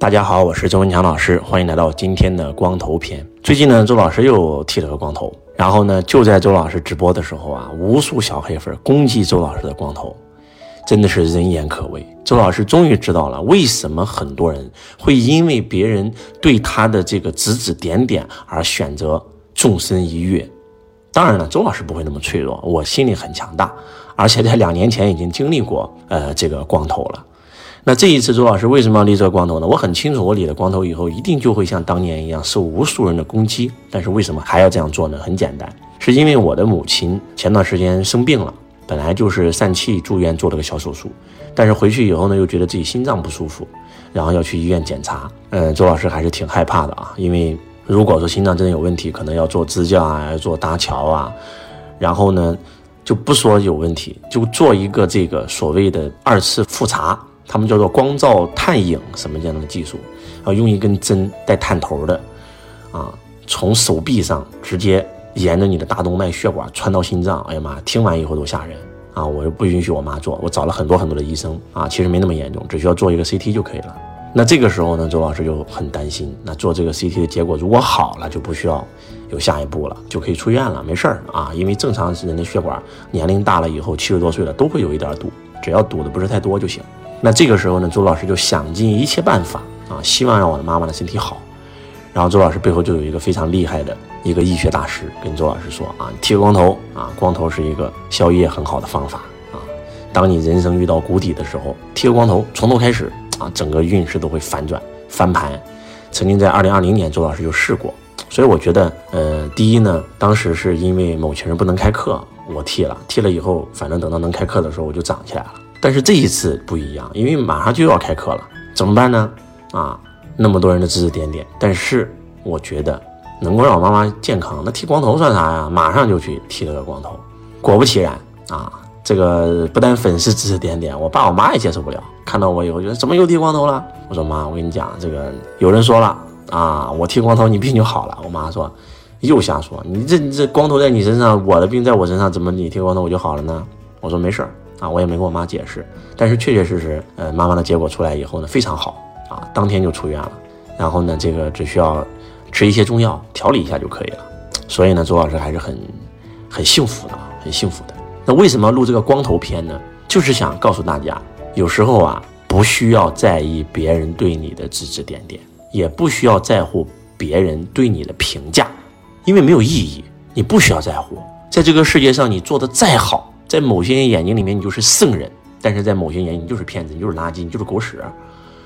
大家好，我是周文强老师，欢迎来到今天的光头篇。最近呢，周老师又剃了个光头，然后呢，就在周老师直播的时候啊，无数小黑粉攻击周老师的光头，真的是人言可畏。周老师终于知道了为什么很多人会因为别人对他的这个指指点点而选择纵身一跃。当然了，周老师不会那么脆弱，我心里很强大，而且在两年前已经经历过呃这个光头了。那这一次，周老师为什么要理这个光头呢？我很清楚，我理了光头以后，一定就会像当年一样受无数人的攻击。但是为什么还要这样做呢？很简单，是因为我的母亲前段时间生病了，本来就是疝气住院做了个小手术，但是回去以后呢，又觉得自己心脏不舒服，然后要去医院检查。嗯，周老师还是挺害怕的啊，因为如果说心脏真的有问题，可能要做支架啊，要做搭桥啊，然后呢，就不说有问题，就做一个这个所谓的二次复查。他们叫做光照探影什么这样的技术，啊，用一根针带探头的，啊，从手臂上直接沿着你的大动脉血管穿到心脏。哎呀妈，听完以后都吓人啊！我又不允许我妈做，我找了很多很多的医生啊，其实没那么严重，只需要做一个 CT 就可以了。那这个时候呢，周老师就很担心，那做这个 CT 的结果如果好了，就不需要有下一步了，就可以出院了，没事儿啊，因为正常人的血管年龄大了以后，七十多岁了都会有一点堵，只要堵的不是太多就行。那这个时候呢，周老师就想尽一切办法啊，希望让我的妈妈的身体好。然后周老师背后就有一个非常厉害的一个医学大师跟周老师说啊，剃个光头啊，光头是一个消业很好的方法啊。当你人生遇到谷底的时候，剃个光头，从头开始啊，整个运势都会反转翻盘。曾经在二零二零年，周老师就试过，所以我觉得，呃，第一呢，当时是因为某群人不能开课，我剃了，剃了以后，反正等到能开课的时候，我就长起来了。但是这一次不一样，因为马上就要开课了，怎么办呢？啊，那么多人的指指点点，但是我觉得能够让我妈妈健康，那剃光头算啥呀？马上就去剃了个光头。果不其然啊，这个不但粉丝指指点点，我爸我妈也接受不了，看到我以后觉得怎么又剃光头了？我说妈，我跟你讲，这个有人说了啊，我剃光头你病就好了。我妈说又瞎说，你这这光头在你身上，我的病在我身上，怎么你剃光头我就好了呢？我说没事儿。啊，我也没跟我妈解释，但是确确实实，呃，妈妈的结果出来以后呢，非常好啊，当天就出院了，然后呢，这个只需要吃一些中药调理一下就可以了，所以呢，周老师还是很很幸福的，很幸福的。那为什么录这个光头片呢？就是想告诉大家，有时候啊，不需要在意别人对你的指指点点，也不需要在乎别人对你的评价，因为没有意义，你不需要在乎，在这个世界上，你做的再好。在某些人眼睛里面，你就是圣人；但是在某些眼睛，你就是骗子，你就是垃圾，你就是狗屎。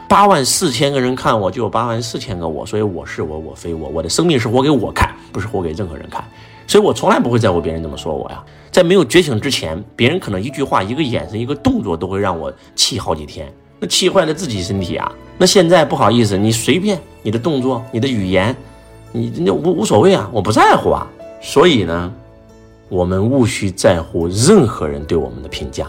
八万四千个人看我，就有八万四千个我，所以我是我，我非我。我的生命是活给我看，不是活给任何人看。所以我从来不会在乎别人怎么说我呀。在没有觉醒之前，别人可能一句话、一个眼神、一个动作，都会让我气好几天，那气坏了自己身体啊。那现在不好意思，你随便你的动作、你的语言，你那无无所谓啊，我不在乎啊。所以呢。我们无需在乎任何人对我们的评价。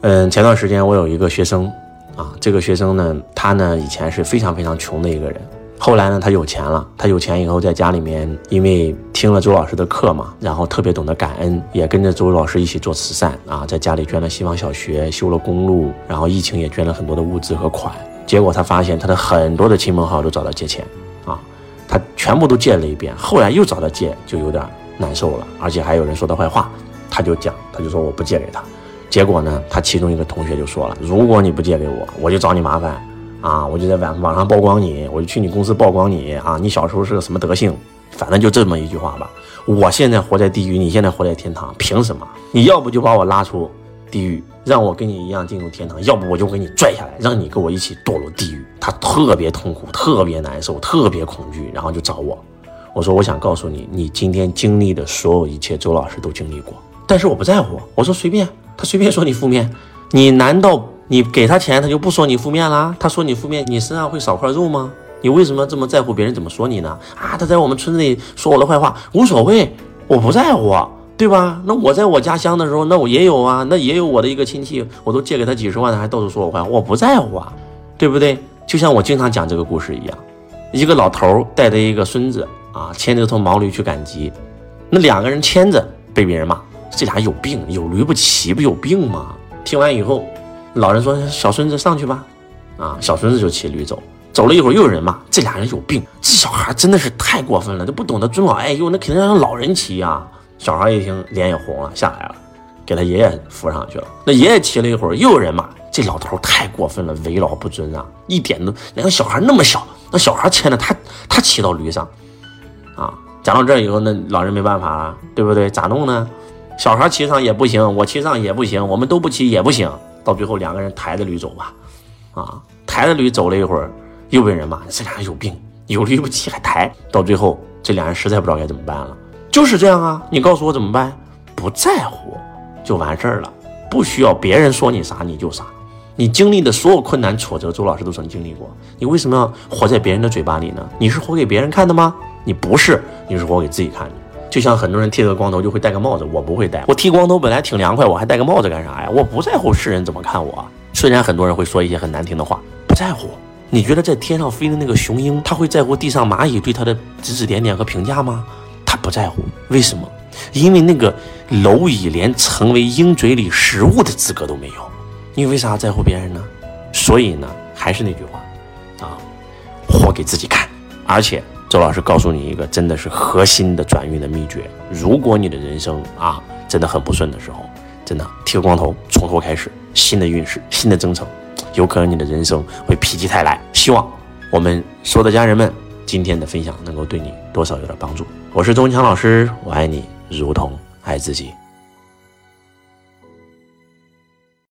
嗯，前段时间我有一个学生，啊，这个学生呢，他呢以前是非常非常穷的一个人，后来呢他有钱了，他有钱以后在家里面，因为听了周老师的课嘛，然后特别懂得感恩，也跟着周老师一起做慈善啊，在家里捐了希望小学，修了公路，然后疫情也捐了很多的物资和款。结果他发现他的很多的亲朋好友都找他借钱，啊，他全部都借了一遍，后来又找他借，就有点。难受了，而且还有人说他坏话，他就讲，他就说我不借给他。结果呢，他其中一个同学就说了，如果你不借给我，我就找你麻烦啊，我就在网网上曝光你，我就去你公司曝光你啊，你小时候是个什么德行？反正就这么一句话吧。我现在活在地狱，你现在活在天堂，凭什么？你要不就把我拉出地狱，让我跟你一样进入天堂，要不我就给你拽下来，让你跟我一起堕入地狱。他特别痛苦，特别难受，特别恐惧，然后就找我。我说，我想告诉你，你今天经历的所有一切，周老师都经历过，但是我不在乎。我说随便，他随便说你负面，你难道你给他钱，他就不说你负面啦？他说你负面，你身上会少块肉吗？你为什么这么在乎别人怎么说你呢？啊，他在我们村子里说我的坏话，无所谓，我不在乎，对吧？那我在我家乡的时候，那我也有啊，那也有我的一个亲戚，我都借给他几十万，还到处说我坏话，我不在乎啊，对不对？就像我经常讲这个故事一样，一个老头带着一个孙子。啊，牵着头毛驴去赶集，那两个人牵着被别人骂，这俩有病，有驴不骑，不有病吗？听完以后，老人说：“小孙子上去吧。”啊，小孙子就骑驴走，走。了一会儿又有人骂，这俩人有病，这小孩真的是太过分了，都不懂得尊老爱幼，那肯定让老人骑呀。小孩一听脸也红了，下来了，给他爷爷扶上去了。那爷爷骑了一会儿又有人骂，这老头太过分了，为老不尊啊，一点都两个小孩那么小，那小孩牵着他，他骑到驴上，讲到这以后，那老人没办法了，对不对？咋弄呢？小孩骑上也不行，我骑上也不行，我们都不骑也不行，到最后两个人抬着驴走吧，啊，抬着驴走了一会儿。又被人骂，这俩人有病，有驴不骑还抬。到最后，这俩人实在不知道该怎么办了，就是这样啊！你告诉我怎么办？不在乎就完事儿了，不需要别人说你啥你就啥。你经历的所有困难挫折，周老师都曾经历过。你为什么要活在别人的嘴巴里呢？你是活给别人看的吗？你不是，你是活给自己看的。就像很多人剃了个光头就会戴个帽子，我不会戴。我剃光头本来挺凉快，我还戴个帽子干啥呀？我不在乎世人怎么看我。虽然很多人会说一些很难听的话，不在乎。你觉得在天上飞的那个雄鹰，他会在乎地上蚂蚁对他的指指点点和评价吗？他不在乎，为什么？因为那个蝼蚁连成为鹰嘴里食物的资格都没有。你为啥在乎别人呢？所以呢，还是那句话，啊，活给自己看。而且周老师告诉你一个真的是核心的转运的秘诀：如果你的人生啊真的很不顺的时候，真的剃个光头，从头开始，新的运势，新的征程。有可能你的人生会否极泰来。希望我们所有的家人们今天的分享能够对你多少有点帮助。我是周文强老师，我爱你如同爱自己。